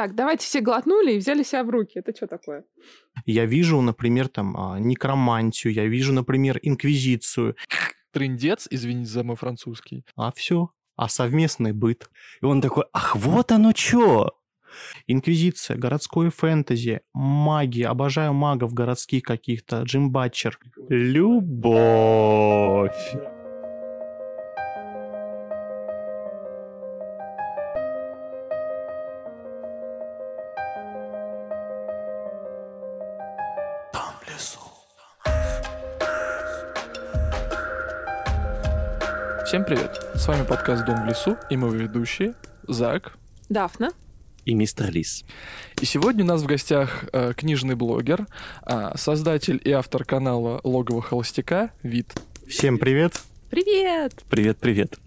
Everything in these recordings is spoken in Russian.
Так, давайте все глотнули и взяли себя в руки. Это что такое? Я вижу, например, там а, некромантию, я вижу, например, инквизицию. Трындец, извините за мой французский. А все. А совместный быт. И он такой, ах, вот оно что! Инквизиция, городское фэнтези, маги, обожаю магов городских каких-то, Джим Батчер. Любовь. Всем привет! С вами подкаст «Дом в лесу» и мы ведущие Зак Дафна. И мистер Лис. И сегодня у нас в гостях э, книжный блогер, э, создатель и автор канала «Логово холостяка» Вид. Всем привет. Привет! Привет-привет.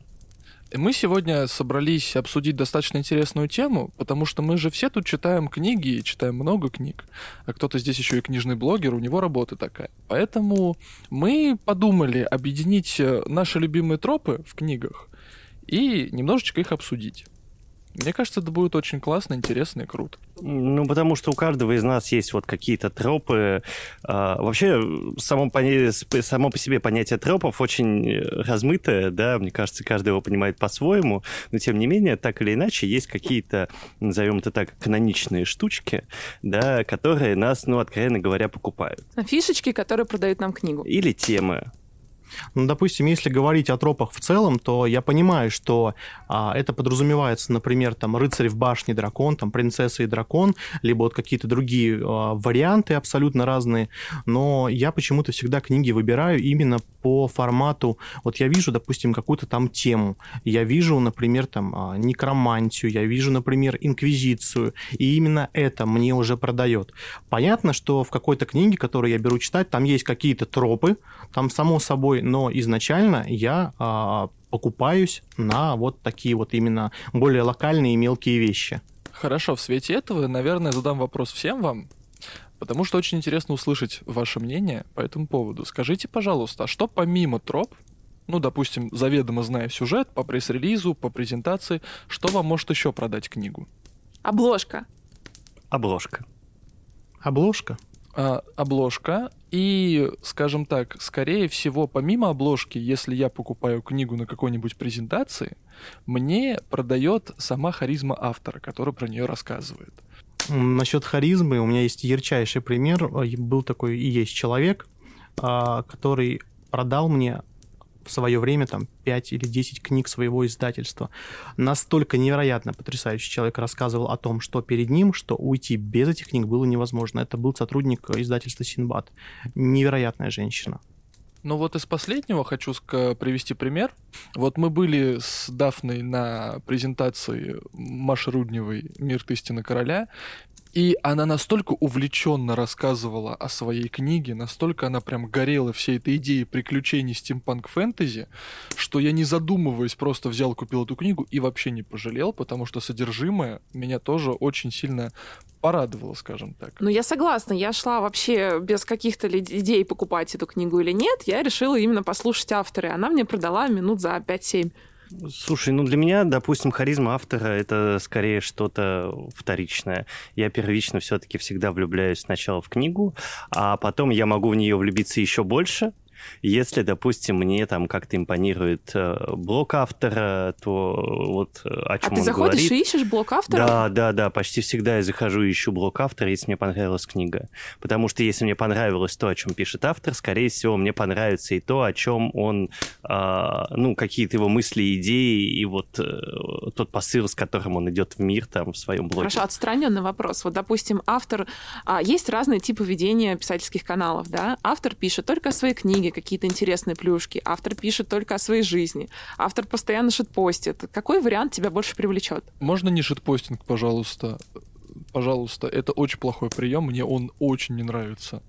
Мы сегодня собрались обсудить достаточно интересную тему, потому что мы же все тут читаем книги, и читаем много книг, а кто-то здесь еще и книжный блогер, у него работа такая. Поэтому мы подумали объединить э, наши любимые тропы в книгах и немножечко их обсудить. Мне кажется, это будет очень классно, интересно и круто. Ну, потому что у каждого из нас есть вот какие-то тропы. А, вообще, само по, само по себе понятие тропов очень размытое, да, мне кажется, каждый его понимает по-своему, но тем не менее, так или иначе, есть какие-то, назовем это так, каноничные штучки, да, которые нас, ну, откровенно говоря, покупают. Фишечки, которые продают нам книгу. Или темы, ну, допустим, если говорить о тропах в целом, то я понимаю, что а, это подразумевается, например, там рыцарь в башне дракон, там принцесса и дракон, либо вот какие-то другие а, варианты абсолютно разные, но я почему-то всегда книги выбираю именно по формату, вот я вижу, допустим, какую-то там тему, я вижу, например, там а, некромантию, я вижу, например, инквизицию, и именно это мне уже продает. Понятно, что в какой-то книге, которую я беру читать, там есть какие-то тропы, там само собой но изначально я а, покупаюсь на вот такие вот именно более локальные и мелкие вещи. Хорошо, в свете этого, наверное, задам вопрос всем вам, потому что очень интересно услышать ваше мнение по этому поводу. Скажите, пожалуйста, а что помимо троп, ну, допустим, заведомо зная сюжет, по пресс-релизу, по презентации, что вам может еще продать книгу? Обложка. Обложка. Обложка? А, обложка и, скажем так, скорее всего, помимо обложки, если я покупаю книгу на какой-нибудь презентации, мне продает сама харизма автора, который про нее рассказывает. Насчет харизмы у меня есть ярчайший пример. Был такой и есть человек, а, который продал мне в свое время там 5 или 10 книг своего издательства. Настолько невероятно потрясающий человек рассказывал о том, что перед ним, что уйти без этих книг было невозможно. Это был сотрудник издательства Синбад. Невероятная женщина. Ну вот из последнего хочу привести пример. Вот мы были с Дафной на презентации Маши Рудневой «Мир истины короля», и она настолько увлеченно рассказывала о своей книге, настолько она прям горела всей этой идеей приключений стимпанк-фэнтези, что я не задумываясь просто взял, купил эту книгу и вообще не пожалел, потому что содержимое меня тоже очень сильно порадовало, скажем так. Ну, я согласна. Я шла вообще без каких-то идей покупать эту книгу или нет. Я решила именно послушать авторы. Она мне продала минут за 5-7. Слушай, ну для меня, допустим, харизма автора это скорее что-то вторичное. Я первично все-таки всегда влюбляюсь сначала в книгу, а потом я могу в нее влюбиться еще больше, если, допустим, мне там как-то импонирует э, блок автора, то вот э, о чем а ты он заходишь говорит. и ищешь блок автора? Да, да, да, почти всегда я захожу и ищу блок автора, если мне понравилась книга. Потому что если мне понравилось то, о чем пишет автор, скорее всего, мне понравится и то, о чем он, э, ну, какие-то его мысли, идеи и вот э, тот посыл, с которым он идет в мир там в своем блоге. Хорошо, отстраненный вопрос. Вот, допустим, автор... А, есть разные типы ведения писательских каналов, да? Автор пишет только о своей книге, какие-то интересные плюшки. Автор пишет только о своей жизни. Автор постоянно шитпостит. Какой вариант тебя больше привлечет? Можно не шитпостинг, пожалуйста? Пожалуйста, это очень плохой прием, мне он очень не нравится.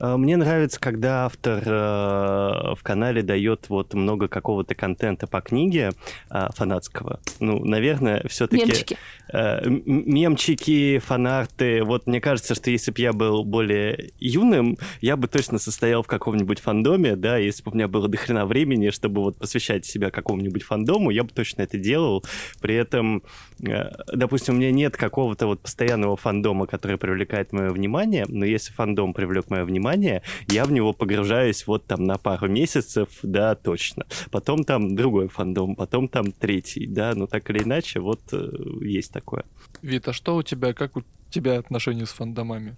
Э, мне нравится, когда автор э, в канале дает вот много какого-то контента по книге э, фанатского. Ну, наверное, все-таки... Мемчики. Э, мемчики, фанарты. Вот мне кажется, что если бы я был более юным, я бы точно состоял в каком-нибудь фандоме, да, если бы у меня было дохрена времени, чтобы вот посвящать себя какому-нибудь фандому, я бы точно это делал. При этом, э, допустим, у меня нет какого-то вот постоянного фандома, который привлекает мое внимание, но если фандом привлек мое внимание, я в него погружаюсь вот там на пару месяцев, да, точно. Потом там другой фандом, потом там третий, да, но так или иначе, вот э, есть такое. Вит, а что у тебя, как у тебя отношения с фандомами?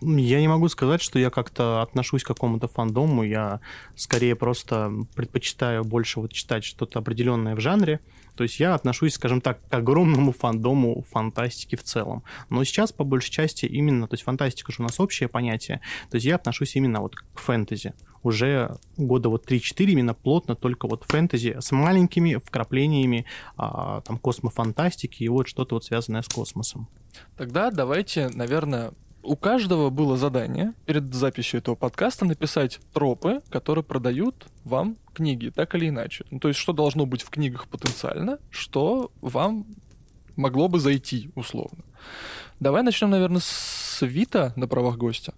Я не могу сказать, что я как-то отношусь к какому-то фандому. Я скорее просто предпочитаю больше вот читать что-то определенное в жанре. То есть я отношусь, скажем так, к огромному фандому фантастики в целом. Но сейчас, по большей части, именно, то есть фантастика же у нас общее понятие, то есть я отношусь именно вот к фэнтези. Уже года вот 3-4 именно плотно только вот фэнтези с маленькими вкраплениями а, там космофантастики и вот что-то вот связанное с космосом. Тогда давайте, наверное, у каждого было задание перед записью этого подкаста написать тропы, которые продают вам книги, так или иначе. Ну, то есть, что должно быть в книгах потенциально, что вам могло бы зайти, условно. Давай начнем, наверное, с Вита на правах гостя.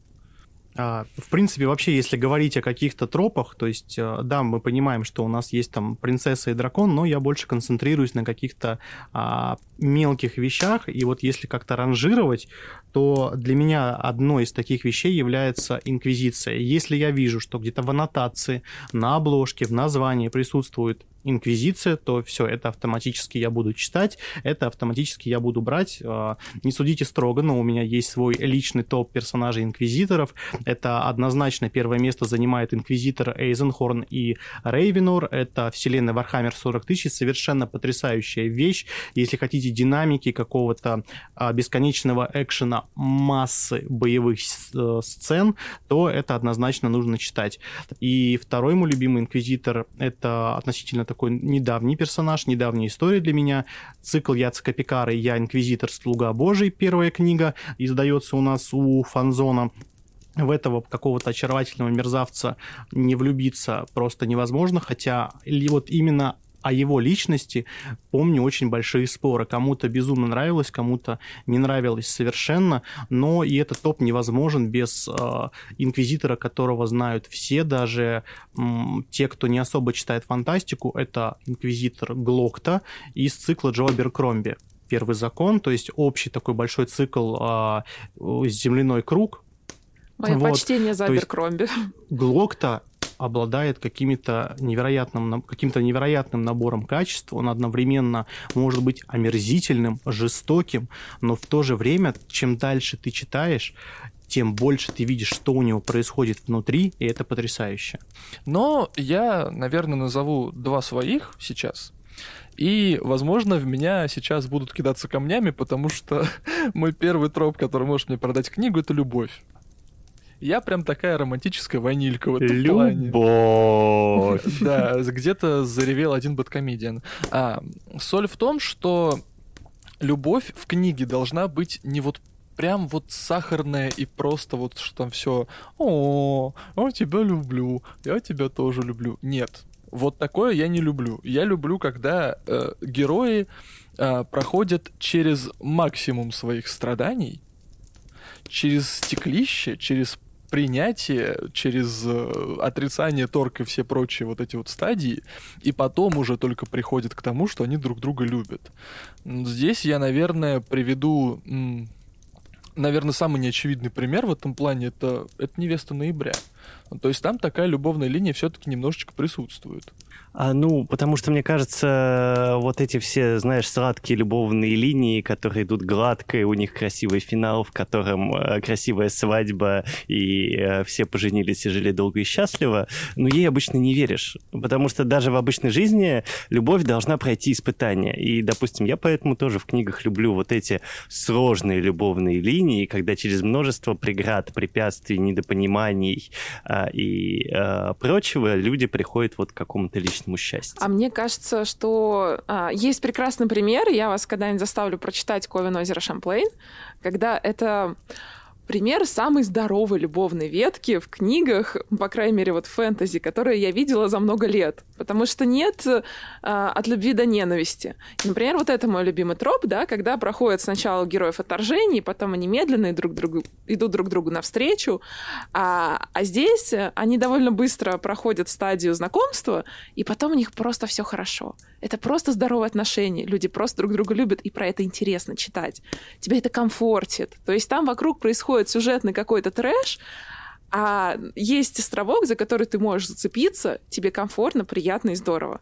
А, в принципе, вообще, если говорить о каких-то тропах, то есть, э, да, мы понимаем, что у нас есть там принцесса и дракон, но я больше концентрируюсь на каких-то а, мелких вещах, и вот если как-то ранжировать, то для меня одной из таких вещей является инквизиция. Если я вижу, что где-то в аннотации, на обложке, в названии присутствует инквизиция, то все, это автоматически я буду читать, это автоматически я буду брать. А, не судите строго, но у меня есть свой личный топ персонажей инквизиторов. Это однозначно первое место занимает инквизитор Эйзенхорн и Рейвенор. Это вселенная Warhammer 40 тысяч, совершенно потрясающая вещь. Если хотите динамики какого-то а, бесконечного экшена, массы боевых э, сцен, то это однозначно нужно читать. И второй мой любимый инквизитор, это относительно такой недавний персонаж, недавняя история для меня. Цикл Яцека Пикара «Я инквизитор, слуга Божий», первая книга, издается у нас у Фанзона в этого какого-то очаровательного мерзавца не влюбиться просто невозможно, хотя вот именно о его личности помню очень большие споры. Кому-то безумно нравилось, кому-то не нравилось совершенно, но и этот топ невозможен без э, инквизитора, которого знают все, даже э, те, кто не особо читает фантастику, это инквизитор Глокта из цикла Джо Беркромби. Первый закон, то есть общий такой большой цикл э, «Земляной круг», Мое вот. почтение за Аберкромби. Глокта обладает какими-то невероятным, каким-то невероятным набором качеств. Он одновременно может быть омерзительным, жестоким, но в то же время, чем дальше ты читаешь, тем больше ты видишь, что у него происходит внутри, и это потрясающе. Но я, наверное, назову два своих сейчас. И, возможно, в меня сейчас будут кидаться камнями, потому что мой первый троп, который может мне продать книгу, это любовь. Я прям такая романтическая ванилька в этом Любовь. плане. Да, где-то заревел один бэткомедиан. А, соль в том, что любовь в книге должна быть не вот прям вот сахарная и просто вот что там все о, я тебя люблю, я тебя тоже люблю. Нет, вот такое я не люблю. Я люблю, когда э, герои э, проходят через максимум своих страданий, через стеклище, через принятие, через э, отрицание, торг и все прочие вот эти вот стадии, и потом уже только приходит к тому, что они друг друга любят. Здесь я, наверное, приведу, наверное, самый неочевидный пример в этом плане, это, это «Невеста ноября». То есть там такая любовная линия все-таки немножечко присутствует. А, ну, потому что, мне кажется, вот эти все, знаешь, сладкие любовные линии, которые идут гладко, и у них красивый финал, в котором э, красивая свадьба, и э, все поженились и жили долго и счастливо, ну, ей обычно не веришь. Потому что даже в обычной жизни любовь должна пройти испытания. И, допустим, я поэтому тоже в книгах люблю вот эти сложные любовные линии, когда через множество преград, препятствий, недопониманий э, и э, прочего люди приходят вот к какому-то личному личному счастью. А мне кажется, что а, есть прекрасный пример, я вас когда-нибудь заставлю прочитать Ковен озеро Шамплейн, когда это пример самой здоровой любовной ветки в книгах, по крайней мере, вот фэнтези, которые я видела за много лет. Потому что нет э, от любви до ненависти. Например, вот это мой любимый троп, да, когда проходят сначала героев отторжение, потом они медленно друг другу, идут друг другу навстречу. А, а здесь они довольно быстро проходят стадию знакомства, и потом у них просто все хорошо. Это просто здоровые отношения. Люди просто друг друга любят, и про это интересно читать. Тебя это комфортит. То есть там вокруг происходит сюжетный какой-то трэш, а есть островок, за который ты можешь зацепиться, тебе комфортно, приятно и здорово.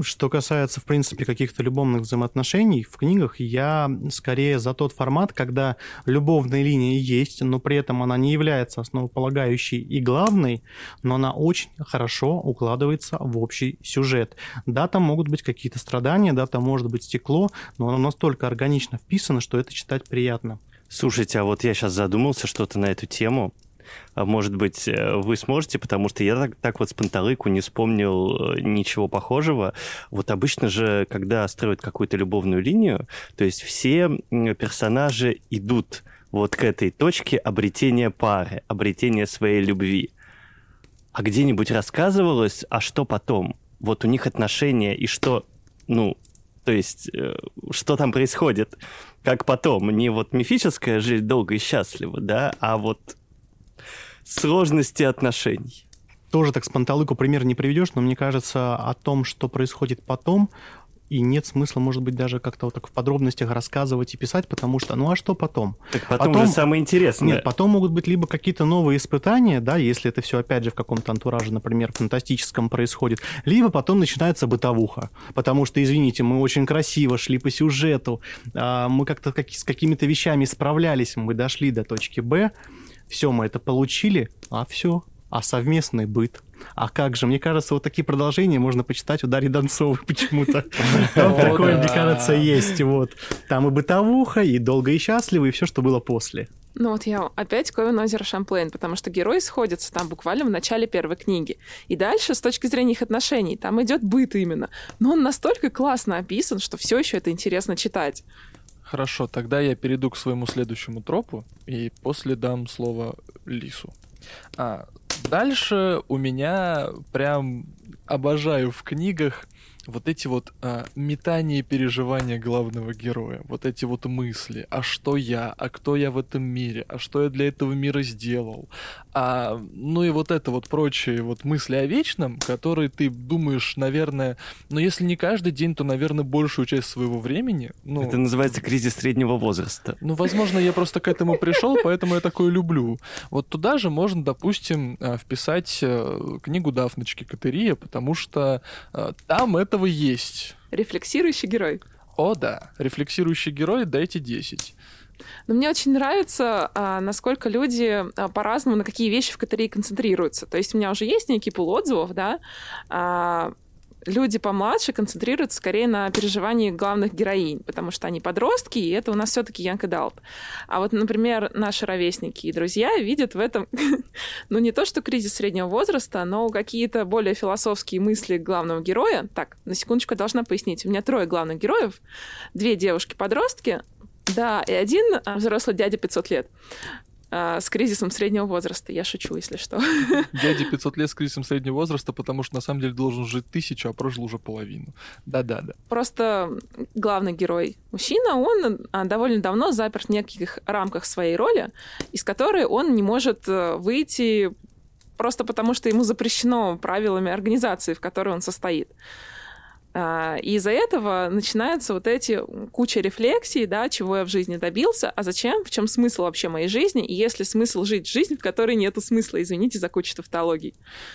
Что касается, в принципе, каких-то любовных взаимоотношений, в книгах я скорее за тот формат, когда любовная линия есть, но при этом она не является основополагающей и главной, но она очень хорошо укладывается в общий сюжет. Да, там могут быть какие-то страдания, да, там может быть стекло, но оно настолько органично вписано, что это читать приятно. Слушайте, а вот я сейчас задумался что-то на эту тему. А может быть, э, вы сможете, потому что я так, так вот с панталыку не вспомнил э, ничего похожего. Вот обычно же, когда строят какую-то любовную линию, то есть все персонажи идут вот к этой точке обретения пары, обретения своей любви. А где-нибудь рассказывалось, а что потом? Вот у них отношения и что, ну, то есть, э, что там происходит, как потом. Не вот мифическая жизнь долго и счастливо, да, а вот сложности отношений. Тоже так с панталыку пример не приведешь, но мне кажется, о том, что происходит потом, и нет смысла, может быть, даже как-то вот так в подробностях рассказывать и писать, потому что, ну а что потом? Так потом, потом же самое интересное. Нет, потом могут быть либо какие-то новые испытания, да, если это все опять же в каком-то антураже, например, фантастическом происходит, либо потом начинается бытовуха, потому что, извините, мы очень красиво шли по сюжету, а, мы как-то с какими-то вещами справлялись, мы дошли до точки Б, все, мы это получили, а все, а совместный быт. А как же, мне кажется, вот такие продолжения можно почитать у Дарьи Донцовой почему-то. Там такое, мне кажется, есть. Вот. Там и бытовуха, и долго и счастливо, и все, что было после. Ну вот я опять Ковен озеро Шамплейн, потому что герои сходятся там буквально в начале первой книги. И дальше, с точки зрения их отношений, там идет быт именно. Но он настолько классно описан, что все еще это интересно читать. Хорошо, тогда я перейду к своему следующему тропу и после дам слово Лису. А, дальше у меня прям обожаю в книгах вот эти вот а, метания и переживания главного героя, вот эти вот мысли, а что я, а кто я в этом мире, а что я для этого мира сделал, а, ну и вот это вот прочие вот мысли о вечном, которые ты думаешь, наверное, ну если не каждый день, то, наверное, большую часть своего времени. Ну, это называется кризис среднего возраста. Ну, возможно, я просто к этому пришел, поэтому я такое люблю. Вот туда же можно, допустим, а, вписать э, книгу Дафночки Катерия, потому что э, там это этого есть. Рефлексирующий герой. О, да. Рефлексирующий герой, дайте 10. Но мне очень нравится, а, насколько люди а, по-разному на какие вещи в Катарии концентрируются. То есть у меня уже есть некий пул отзывов, да, а, люди помладше концентрируются скорее на переживании главных героинь, потому что они подростки, и это у нас все-таки Янка Далт. А вот, например, наши ровесники и друзья видят в этом, ну, не то, что кризис среднего возраста, но какие-то более философские мысли главного героя. Так, на секундочку должна пояснить. У меня трое главных героев, две девушки-подростки, да, и один взрослый дядя 500 лет а, с кризисом среднего возраста. Я шучу, если что. Дяде 500 лет с кризисом среднего возраста, потому что на самом деле должен жить тысячу, а прожил уже половину. Да-да-да. Просто главный герой мужчина, он а, довольно давно заперт в неких рамках своей роли, из которой он не может э, выйти просто потому, что ему запрещено правилами организации, в которой он состоит. А, и из-за этого начинаются вот эти куча рефлексий, да, чего я в жизни добился, а зачем, в чем смысл вообще моей жизни, и если смысл жить жизнь, в которой нету смысла, извините за кучу тавтологий.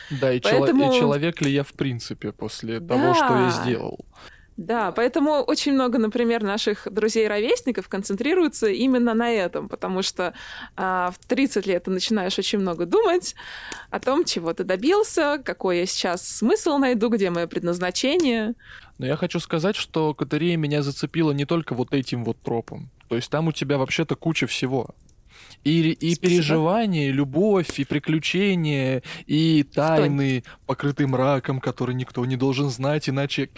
Да, и, Поэтому... чело- и человек ли я в принципе после да. того, что я сделал. Да, поэтому очень много, например, наших друзей-ровесников концентрируются именно на этом, потому что а, в 30 лет ты начинаешь очень много думать о том, чего ты добился, какой я сейчас смысл найду, где мое предназначение. Но я хочу сказать, что Катерия меня зацепила не только вот этим вот тропом. То есть там у тебя вообще-то куча всего. И, и переживания, и любовь, и приключения, и тайны, покрытые мраком, который никто не должен знать, иначе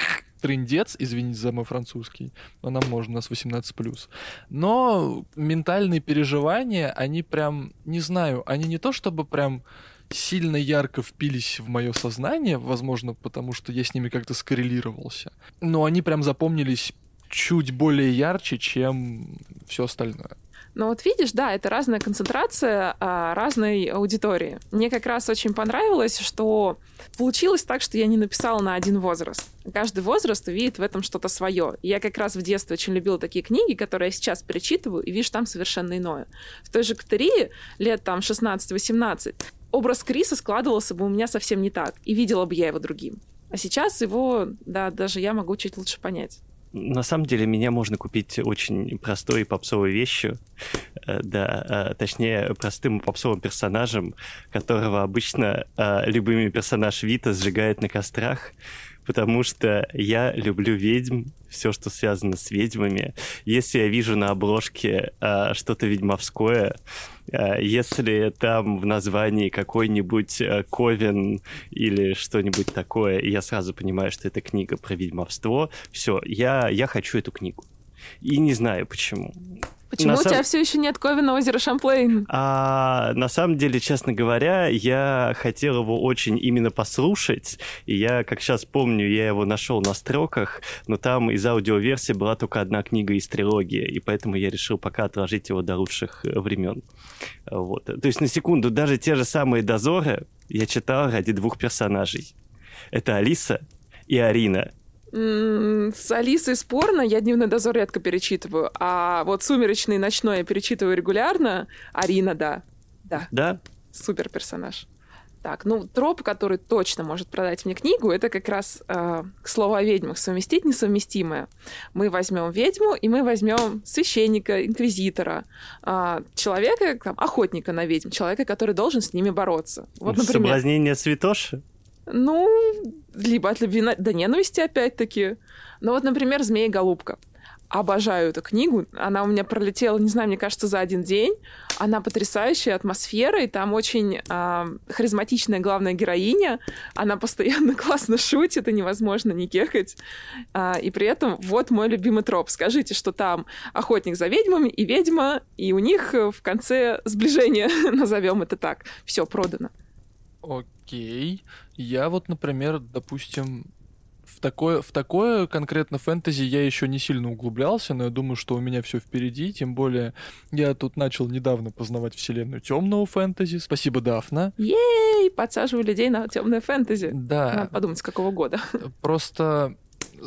трындец, извините за мой французский, но нам можно, у нас 18+. Но ментальные переживания, они прям, не знаю, они не то чтобы прям сильно ярко впились в мое сознание, возможно, потому что я с ними как-то скоррелировался, но они прям запомнились чуть более ярче, чем все остальное. Но вот видишь, да, это разная концентрация а, разной аудитории. Мне как раз очень понравилось, что получилось так, что я не написала на один возраст. Каждый возраст увидит в этом что-то свое. Я как раз в детстве очень любила такие книги, которые я сейчас перечитываю, и вижу там совершенно иное. В той же Катерии лет там 16-18 образ Криса складывался бы у меня совсем не так, и видела бы я его другим. А сейчас его, да, даже я могу чуть лучше понять на самом деле меня можно купить очень простой и попсовой вещью, э, да, э, точнее простым попсовым персонажем, которого обычно э, любыми персонаж Вита сжигает на кострах, потому что я люблю ведьм, все, что связано с ведьмами. Если я вижу на обложке э, что-то ведьмовское, э, если там в названии какой-нибудь э, Ковен или что-нибудь такое, я сразу понимаю, что это книга про ведьмовство, все, я, я хочу эту книгу. И не знаю почему. Почему на у тебя все еще нет Ковина озера Шамплейн? А, на самом деле, честно говоря, я хотел его очень именно послушать. И я, как сейчас помню, я его нашел на строках, но там из аудиоверсии была только одна книга из трилогии, и поэтому я решил пока отложить его до лучших э, времен. Вот. То есть, на секунду, даже те же самые дозоры я читал ради двух персонажей. Это Алиса и Арина с Алисой спорно, я «Дневной дозор» редко перечитываю, а вот «Сумеречный» «Ночной» я перечитываю регулярно. Арина, да. Да. Да? Супер персонаж. Так, ну, троп, который точно может продать мне книгу, это как раз, э, к слову о ведьмах, совместить несовместимое. Мы возьмем ведьму, и мы возьмем священника, инквизитора, э, человека, там, охотника на ведьм, человека, который должен с ними бороться. Вот, например... Соблазнение святоши? Ну, либо от любви до ненависти, опять-таки. Ну вот, например, «Змея-голубка». Обожаю эту книгу. Она у меня пролетела, не знаю, мне кажется, за один день. Она потрясающая атмосфера, и там очень э, харизматичная главная героиня. Она постоянно классно шутит, и невозможно не кекать. А, и при этом вот мой любимый троп. Скажите, что там охотник за ведьмами и ведьма, и у них в конце сближение, назовем это так. Все продано. Окей. Я вот, например, допустим, в такое, в такое конкретно фэнтези я еще не сильно углублялся, но я думаю, что у меня все впереди. Тем более, я тут начал недавно познавать вселенную темного фэнтези. Спасибо, Дафна. Ей! Подсаживаю людей на темное фэнтези. Да. Надо подумать, с какого года. Просто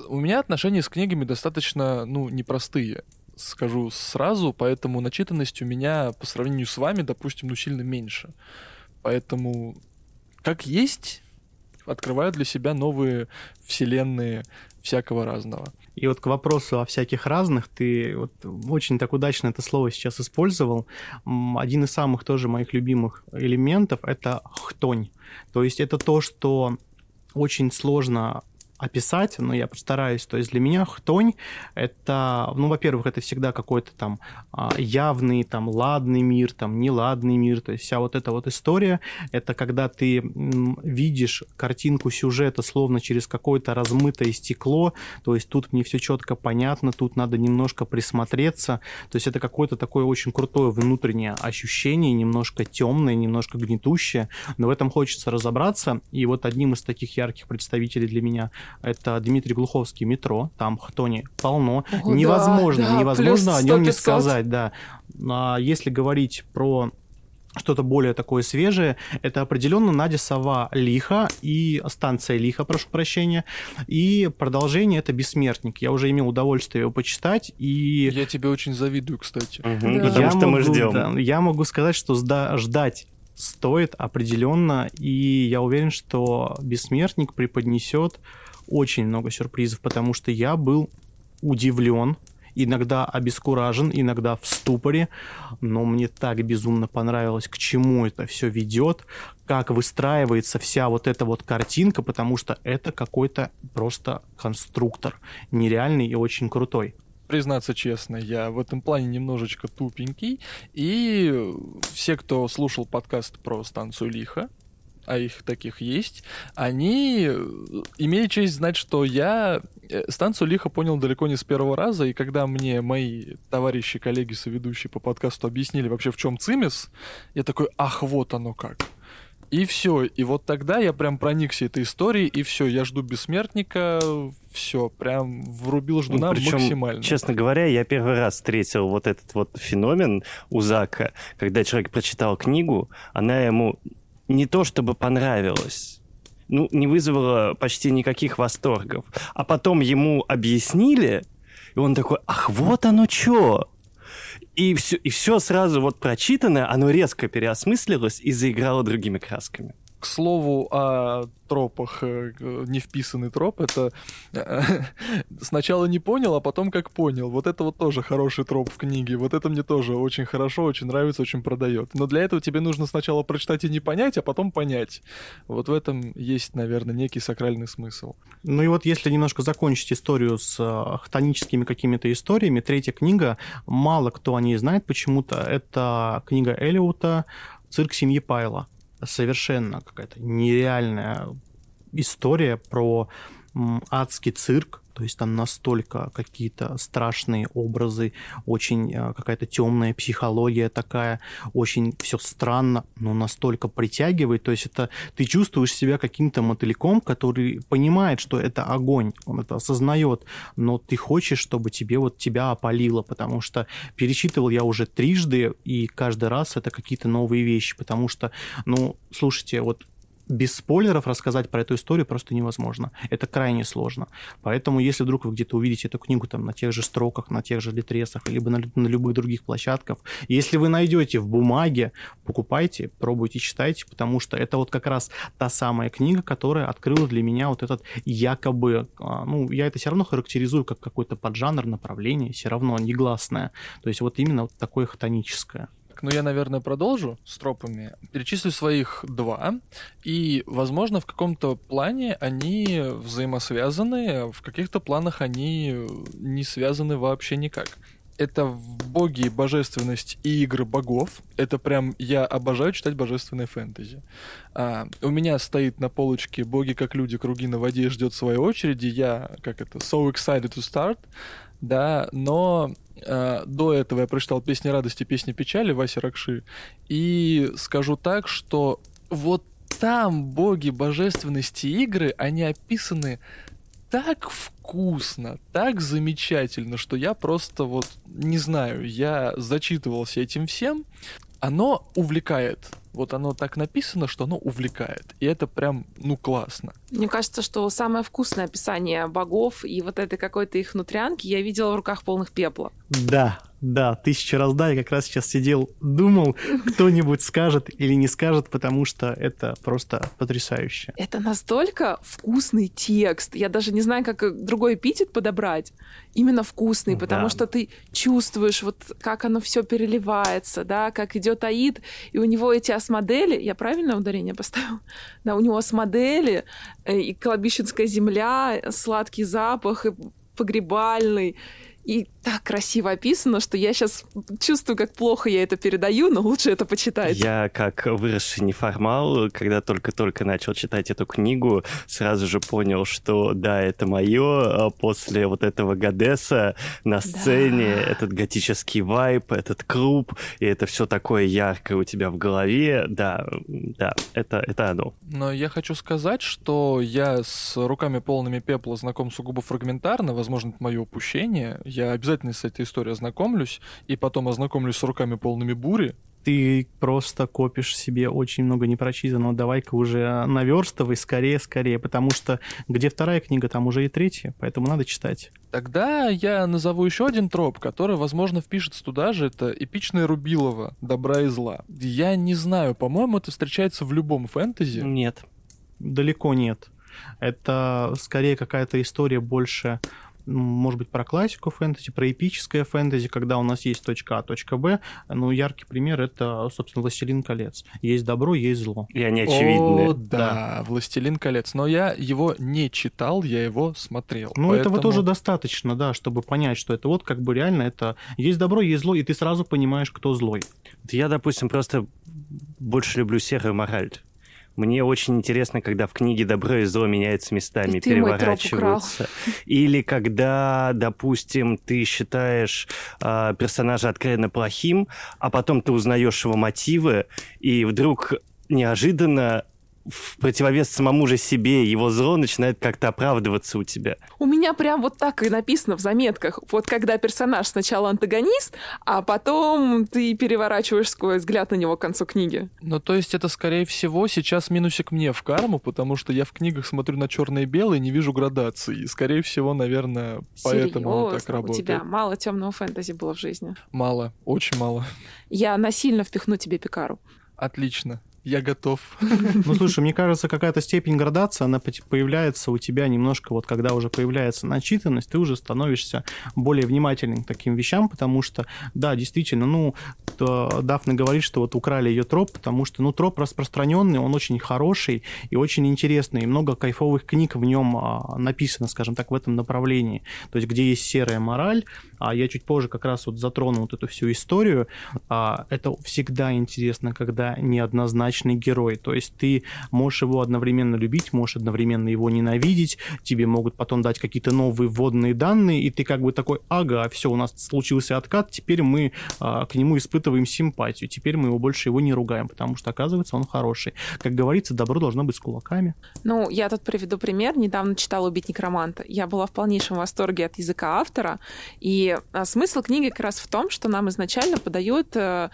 у меня отношения с книгами достаточно, ну, непростые скажу сразу, поэтому начитанность у меня по сравнению с вами, допустим, ну, сильно меньше. Поэтому как есть, открывают для себя новые вселенные всякого разного. И вот к вопросу о всяких разных, ты вот очень так удачно это слово сейчас использовал. Один из самых тоже моих любимых элементов — это хтонь. То есть это то, что очень сложно описать, но я постараюсь. То есть для меня хтонь это, ну, во-первых, это всегда какой-то там а, явный, там, ладный мир, там, неладный мир, то есть вся вот эта вот история, это когда ты видишь картинку сюжета словно через какое-то размытое стекло, то есть тут мне все четко понятно, тут надо немножко присмотреться, то есть это какое-то такое очень крутое внутреннее ощущение, немножко темное, немножко гнетущее, но в этом хочется разобраться, и вот одним из таких ярких представителей для меня это Дмитрий Глуховский «Метро», там Хтони полно. О, невозможно, да, невозможно о нем не сказать, да. А если говорить про что-то более такое свежее, это определенно Надя Сова Лиха и станция Лиха, прошу прощения, и продолжение это Бессмертник. Я уже имел удовольствие его почитать, и... Я тебе очень завидую, кстати. Угу, да. Потому я что могу, мы ждем. Да, я могу сказать, что ждать стоит определенно, и я уверен, что Бессмертник преподнесет очень много сюрпризов, потому что я был удивлен, иногда обескуражен, иногда в ступоре, но мне так безумно понравилось, к чему это все ведет, как выстраивается вся вот эта вот картинка, потому что это какой-то просто конструктор, нереальный и очень крутой признаться честно, я в этом плане немножечко тупенький. И все, кто слушал подкаст про станцию Лиха, а их таких есть, они э, имели честь знать, что я э, станцию лихо понял далеко не с первого раза, и когда мне мои товарищи, коллеги, соведущие по подкасту объяснили вообще, в чем цимис, я такой, ах, вот оно как. И все. И вот тогда я прям проникся этой историей, и все, я жду бессмертника, все, прям врубил ждуна Ну, Причем, максимально. честно говоря, я первый раз встретил вот этот вот феномен у Зака, когда человек прочитал книгу, она ему не то чтобы понравилась, ну, не вызвала почти никаких восторгов. А потом ему объяснили, и он такой, ах, вот оно что! И все, и все сразу вот прочитанное, оно резко переосмыслилось и заиграло другими красками. К слову о тропах, э, не вписанный троп, это э, сначала не понял, а потом как понял. Вот это вот тоже хороший троп в книге. Вот это мне тоже очень хорошо, очень нравится, очень продает. Но для этого тебе нужно сначала прочитать и не понять, а потом понять. Вот в этом есть, наверное, некий сакральный смысл. Ну и вот если немножко закончить историю с э, хтоническими какими-то историями, третья книга, мало кто о ней знает почему-то, это книга Элиота «Цирк семьи Пайла». Совершенно какая-то нереальная история про адский цирк, то есть там настолько какие-то страшные образы, очень э, какая-то темная психология такая, очень все странно, но настолько притягивает, то есть это ты чувствуешь себя каким-то мотыльком, который понимает, что это огонь, он это осознает, но ты хочешь, чтобы тебе вот тебя опалило, потому что перечитывал я уже трижды, и каждый раз это какие-то новые вещи, потому что, ну, слушайте, вот без спойлеров рассказать про эту историю просто невозможно. Это крайне сложно. Поэтому, если вдруг вы где-то увидите эту книгу там на тех же строках, на тех же литресах, либо на, на любых других площадках, если вы найдете в бумаге, покупайте, пробуйте, читайте, потому что это вот как раз та самая книга, которая открыла для меня вот этот якобы, а, ну, я это все равно характеризую как какой-то поджанр, направление, все равно негласное. То есть вот именно вот такое хтоническое. Так, ну я, наверное, продолжу с тропами. Перечислю своих два. И, возможно, в каком-то плане они взаимосвязаны, в каких-то планах они не связаны вообще никак. Это боги, божественность и игры богов. Это прям я обожаю читать божественное фэнтези. А, у меня стоит на полочке боги как люди, круги на воде ждет своей очереди. Я как это so excited to start, да, но э, до этого я прочитал «Песни радости, песни печали» Васи Ракши, и скажу так, что вот там боги божественности игры, они описаны так вкусно, так замечательно, что я просто вот, не знаю, я зачитывался этим всем, оно увлекает. Вот оно так написано, что оно увлекает. И это прям, ну, классно. Мне кажется, что самое вкусное описание богов и вот этой какой-то их внутрянки я видела в руках полных пепла. Да, да, тысяча раз да, я как раз сейчас сидел, думал, кто-нибудь скажет или не скажет, потому что это просто потрясающе. Это настолько вкусный текст. Я даже не знаю, как другой эпитет подобрать. Именно вкусный, Да. потому что ты чувствуешь, вот как оно все переливается, да, как идет Аид, и у него эти осмодели, я правильное ударение поставила? Да, у него осмодели, э, и кладбищенская земля, сладкий запах, и погребальный. И так красиво описано, что я сейчас чувствую, как плохо я это передаю, но лучше это почитать. Я, как выросший неформал, когда только-только начал читать эту книгу, сразу же понял, что да, это мое. После вот этого Гадеса на сцене, Да. этот готический вайп, этот клуб, и это все такое яркое у тебя в голове. Да, да, это, это оно. Но я хочу сказать, что я с руками полными пепла знаком сугубо фрагментарно, возможно, это мое упущение. Я обязательно с этой историей ознакомлюсь, и потом ознакомлюсь с руками полными бури. Ты просто копишь себе очень много непрочитанного. Давай-ка уже наверстывай скорее, скорее, потому что где вторая книга, там уже и третья, поэтому надо читать. Тогда я назову еще один троп, который, возможно, впишется туда же. Это эпичное Рубилова «Добра и зла». Я не знаю, по-моему, это встречается в любом фэнтези. Нет. Далеко нет. Это скорее какая-то история больше, может быть, про классику фэнтези, про эпическое фэнтези, когда у нас есть точка А, точка Б. Ну, яркий пример — это, собственно, «Властелин колец». Есть добро, есть зло. И они очевидны. О, да, «Властелин колец». Но я его не читал, я его смотрел. Ну, этого Поэтому- тоже достаточно, да, чтобы понять, что это вот как бы реально это есть добро, есть зло, и ты сразу понимаешь, кто злой. Я, допустим, просто больше люблю серую мораль. Мне очень интересно, когда в книге добро и зло меняются местами, И переворачиваются. Или когда, допустим, ты считаешь э, персонажа откровенно плохим, а потом ты узнаешь его мотивы, и вдруг неожиданно в противовес самому же себе его зло начинает как-то оправдываться у тебя. У меня прям вот так и написано в заметках. Вот когда персонаж сначала антагонист, а потом ты переворачиваешь свой взгляд на него к концу книги. Ну, то есть это, скорее всего, сейчас минусик мне в карму, потому что я в книгах смотрю на черное и белое, не вижу градации. И, скорее всего, наверное, поэтому оно так Серьезно? работает. У тебя мало темного фэнтези было в жизни. Мало, очень мало. Я насильно впихну тебе Пикару. Отлично. Я готов. Ну, слушай, мне кажется, какая-то степень градации, она появляется у тебя немножко, вот когда уже появляется начитанность, ты уже становишься более внимательным к таким вещам, потому что, да, действительно, ну, Дафна говорит, что вот украли ее троп, потому что, ну, троп распространенный, он очень хороший и очень интересный, и много кайфовых книг в нем а, написано, скажем так, в этом направлении. То есть, где есть серая мораль, а я чуть позже как раз вот затрону вот эту всю историю, а, это всегда интересно, когда неоднозначный герой. То есть ты можешь его одновременно любить, можешь одновременно его ненавидеть, тебе могут потом дать какие-то новые вводные данные, и ты как бы такой, ага, все, у нас случился откат, теперь мы а, к нему испытываем симпатию, теперь мы его больше его не ругаем, потому что, оказывается, он хороший. Как говорится, добро должно быть с кулаками. Ну, я тут приведу пример. Недавно читала «Убить некроманта». Я была в полнейшем восторге от языка автора. И а, смысл книги как раз в том, что нам изначально подают э,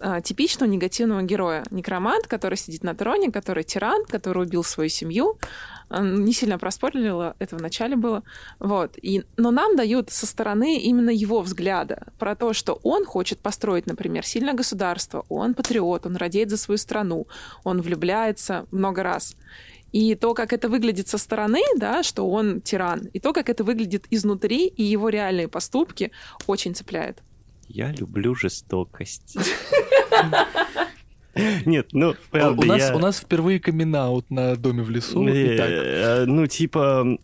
а, типичного негативного героя. Некромант, который сидит на троне, который тиран, который убил свою семью. Не сильно проспорила, это в начале было. Вот. И, но нам дают со стороны именно его взгляда про то, что он хочет построить, например, сильное государство, он патриот, он радеет за свою страну, он влюбляется много раз. И то, как это выглядит со стороны, да, что он тиран, и то, как это выглядит изнутри, и его реальные поступки очень цепляет. Я люблю жестокость. Нет, ну, правда, у, нас, я- у нас впервые камин на доме в лесу. Э, Итак, э, Ну, типа...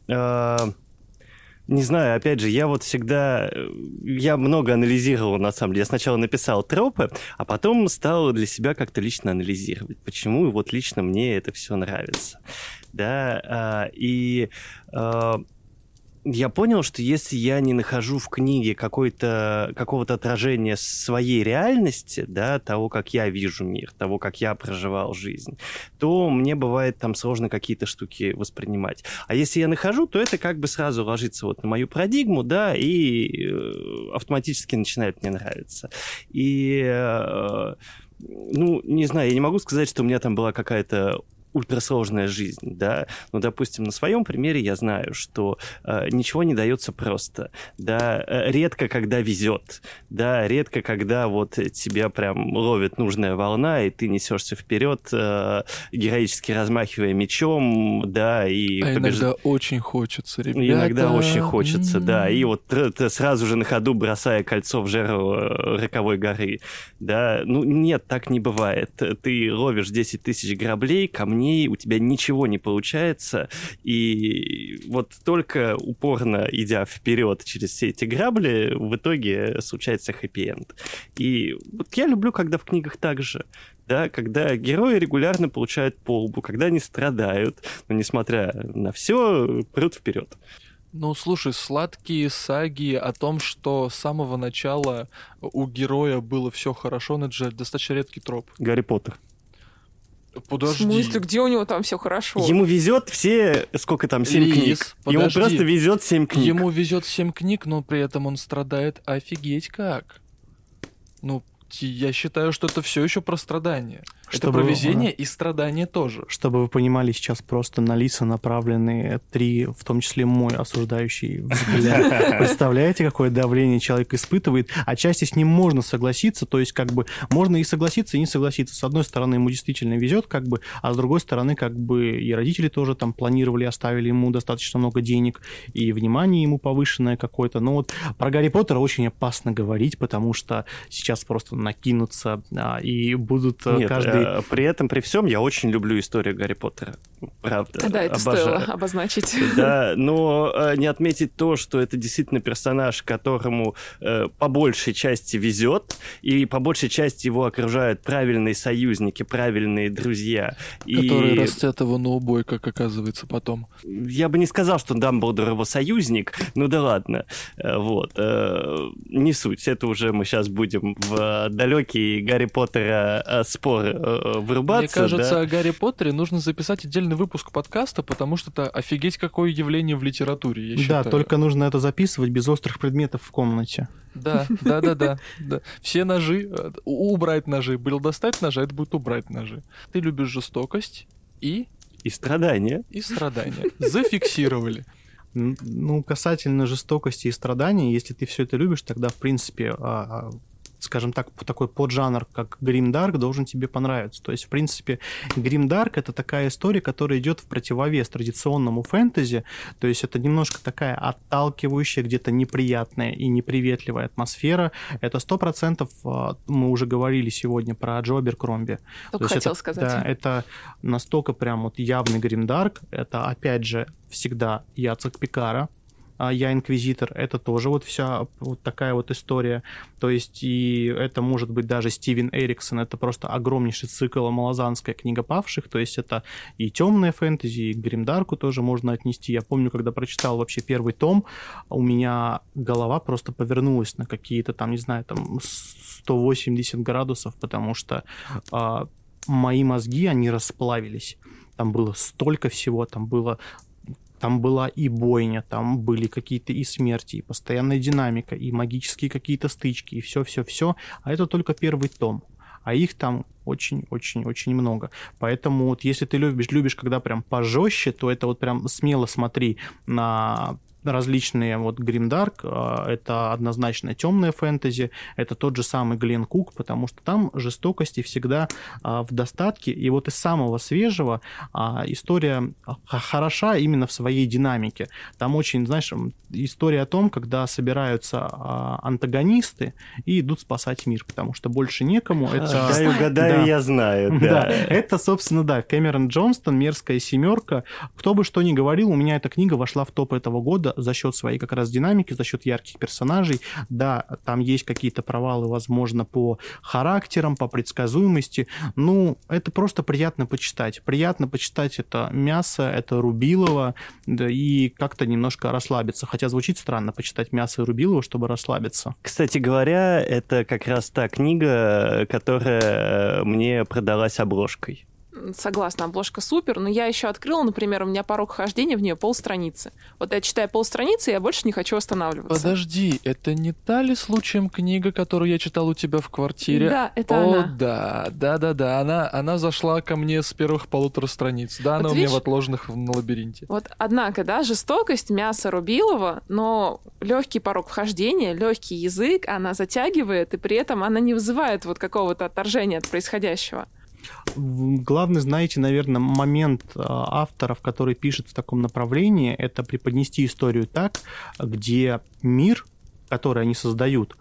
Не знаю, опять же, я вот всегда... э, Я много анализировал, на самом деле. Я сначала написал тропы, а потом стал для себя как-то лично анализировать, почему вот лично мне это все нравится. Да, а, и... я понял, что если я не нахожу в книге какого-то отражения своей реальности, да, того, как я вижу мир, того, как я проживал жизнь, то мне бывает там сложно какие-то штуки воспринимать. А если я нахожу, то это как бы сразу ложится вот на мою парадигму, да, и э, автоматически начинает мне нравиться. И, э, ну, не знаю, я не могу сказать, что у меня там была какая-то ультрасложная жизнь, да, но, допустим, на своем примере я знаю, что э, ничего не дается просто, да, э, редко когда везет, да, редко когда вот тебя прям ловит нужная волна, и ты несешься вперед, э, героически размахивая мечом, да, и а побеж- иногда очень хочется, ребята. Иногда очень хочется, да. И вот сразу же на ходу бросая кольцо в жерло э, роковой горы. Да, ну нет, так не бывает. Ты ловишь 10 тысяч граблей, камней, у тебя ничего не получается. И вот только упорно идя вперед через все эти грабли, в итоге случается хэппи-энд. И вот я люблю, когда в книгах так же да, когда герои регулярно получают по лбу, когда они страдают, но несмотря на все, прут вперед. Ну, слушай, сладкие саги о том, что с самого начала у героя было все хорошо, ну, это же достаточно редкий троп. Гарри Поттер. Подожди. В смысле, где у него там все хорошо? Ему везет все, сколько там, семь книг. Ему подожди. просто везет семь книг. Ему везет 7 книг, но при этом он страдает офигеть как. Ну, я считаю, что это все еще про страдания. Это Чтобы- про везение и страдания тоже. Чтобы вы понимали, сейчас просто на лица направлены три, в том числе мой осуждающий взгляд. Представляете, какое давление человек испытывает? Отчасти с ним можно согласиться, то есть как бы можно и согласиться, и не согласиться. С одной стороны, ему действительно везет, как бы, а с другой стороны, как бы и родители тоже там планировали, оставили ему достаточно много денег, и внимание ему повышенное какое-то. Но вот про Гарри Поттера очень опасно говорить, потому что сейчас просто накинутся а, и будут а, Нет, каждый Смотри. При этом, при всем, я очень люблю историю Гарри Поттера. Правда. Да, это обожаю. стоило обозначить. Да, но э, не отметить то, что это действительно персонаж, которому э, по большей части везет, и по большей части его окружают правильные союзники, правильные друзья. Которые и... растят его на убой, как оказывается потом. Я бы не сказал, что Дамблдор его союзник, ну да ладно. Э, Вот. э, Не суть, это уже мы сейчас будем в далекий Гарри Поттера э, спор э, вырубаться. Мне кажется, да. о Гарри Поттере нужно записать отдельный выпуск подкаста, потому что это офигеть какое явление в литературе, я Да, только нужно это записывать без острых предметов в комнате. Да, да, да, да, да. Все ножи, э, убрать ножи. Был достать ножи, а это будет убрать ножи. Ты любишь жестокость и, И страдания. и страдания. Зафиксировали. Ну, касательно жестокости и страданий, если ты все это любишь, тогда, в принципе, а, а, скажем так, такой поджанр, как Гримдарк, должен тебе понравиться. То есть, в принципе, Гримдарк — это такая история, которая идет в противовес традиционному фэнтези, то есть это немножко такая отталкивающая, где-то неприятная и неприветливая атмосфера. Это сто процентов, а, мы уже говорили сегодня про Джо Аберкромби. Только То хотел это, сказать. Да, это настолько прям вот явный гримдарк. Это, опять же, всегда Яцек Пикара. А я инквизитор, это тоже вот вся вот такая вот история. То есть и это может быть даже Стивен Эриксон, это просто огромнейший цикл «Малозанская книга павших», то есть это и темная фэнтези, и Гримдарку тоже можно отнести. Я помню, когда прочитал вообще первый том, у меня голова просто повернулась на какие-то там, не знаю, там 180 градусов, потому что а, мои мозги, они расплавились. Там было столько всего, там было там была и бойня, там были какие-то и смерти, и постоянная динамика, и магические какие-то стычки, и все-все-все. А это только первый том. А их там очень-очень-очень много. Поэтому вот если ты любишь, любишь, когда прям пожестче, то это вот прям смело смотри на различные вот Гримдарк, это однозначно темная фэнтези, это тот же самый Глен Кук, потому что там жестокости всегда а, в достатке, и вот из самого свежего а, история хороша именно в своей динамике. Там очень, знаешь, история о том, когда собираются а, антагонисты и идут спасать мир, потому что больше некому. Это... Дай угадаю, Да. я знаю. Да, Да. это, собственно, да, Кэмерон Джонстон, «Мерзкая семерка». Кто бы что ни говорил, у меня эта книга вошла в топ этого года за счет своей как раз динамики, за счет ярких персонажей. Да, там есть какие-то провалы, возможно, по характерам, по предсказуемости. Ну, это просто приятно почитать. Приятно почитать это мясо, это Рубилова, да, и как-то немножко расслабиться. Хотя звучит странно почитать мясо и Рубилова, чтобы расслабиться. Кстати говоря, это как раз та книга, которая мне продалась обложкой. Согласна, обложка супер, но я еще открыла, например, у меня порог хождения в нее полстраницы. Вот я читаю полстраницы, я больше не хочу останавливаться. Подожди, это не та ли случаем книга, которую я читал у тебя в квартире? Да, это О, она. да, да, да, да. Она, она зашла ко мне с первых полутора страниц. Да, она Вот у меня видишь? в отложенных на лабиринте. Вот, однако, да, жестокость, мясо Рубилова, но легкий порог вхождения, легкий язык, она затягивает, и при этом она не вызывает вот какого-то отторжения от происходящего. Главный, знаете, наверное, момент а, авторов, который пишет в таком направлении, это преподнести историю так, где мир, который они создают,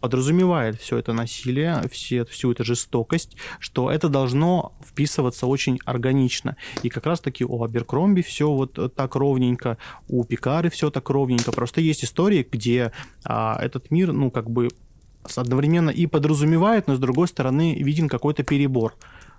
подразумевает все это насилие, все, всю эту жестокость, что это должно вписываться очень органично. И как раз-таки у Аберкромби все вот так ровненько, у Пикары все так ровненько. Просто есть истории, где а, этот мир, ну, как бы одновременно и подразумевает, но с другой стороны виден какой-то перебор.